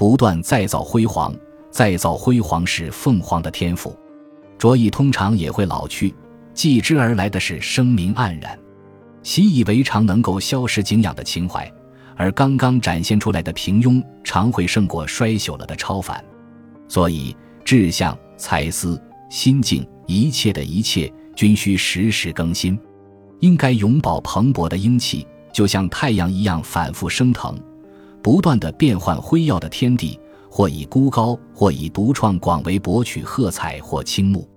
不断再造辉煌，再造辉煌是凤凰的天赋。卓异通常也会老去，继之而来的是声名黯然。习以为常能够消蚀敬仰的情怀，而刚刚展现出来的平庸，常会胜过衰朽了的超凡。所以，志向、才思、心境，一切的一切，均需时时更新。应该永葆蓬勃的英气，就像太阳一样反复升腾，不断的变换辉耀的天地，或以孤高，或以独创广为博取喝彩或倾慕。